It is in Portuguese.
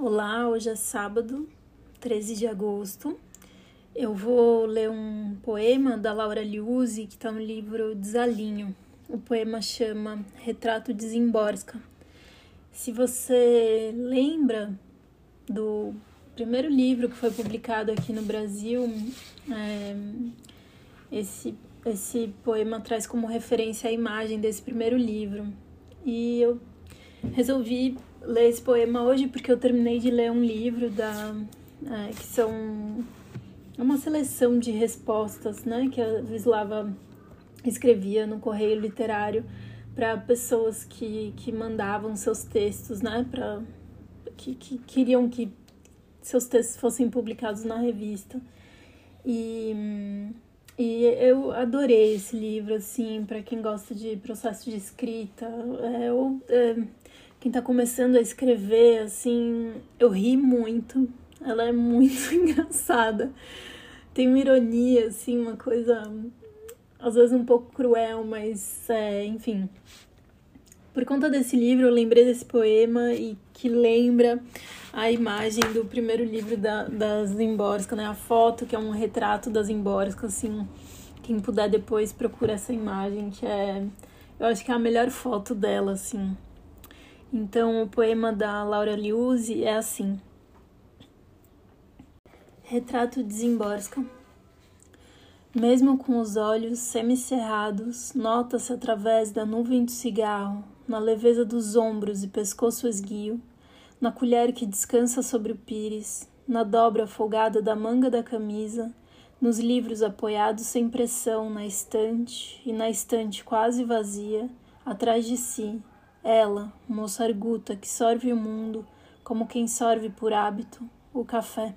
Olá, hoje é sábado, 13 de agosto. Eu vou ler um poema da Laura Liuzzi, que está no livro Desalinho. O poema chama Retrato de Zimborska. Se você lembra do primeiro livro que foi publicado aqui no Brasil, é, esse, esse poema traz como referência a imagem desse primeiro livro. E eu resolvi ler esse poema hoje porque eu terminei de ler um livro da é, que são uma seleção de respostas, né, que a Vislava escrevia no correio literário para pessoas que, que mandavam seus textos, né, para que, que queriam que seus textos fossem publicados na revista. E, e eu adorei esse livro, assim, para quem gosta de processo de escrita, é, ou é, quem tá começando a escrever, assim, eu ri muito. Ela é muito engraçada. Tem uma ironia, assim, uma coisa às vezes um pouco cruel, mas é, enfim. Por conta desse livro, eu lembrei desse poema e que lembra a imagem do primeiro livro da, da Zimborska, né? A foto, que é um retrato da Zimborska, assim. Quem puder depois procura essa imagem, que é... Eu acho que é a melhor foto dela, assim. Então, o poema da Laura Liuzzi é assim: Retrato de Zimborska. Mesmo com os olhos semicerrados, nota-se através da nuvem de cigarro, na leveza dos ombros e pescoço esguio, na colher que descansa sobre o pires, na dobra folgada da manga da camisa, nos livros apoiados sem pressão na estante e na estante quase vazia, atrás de si, ela, moça arguta que sorve o mundo como quem sorve por hábito o café.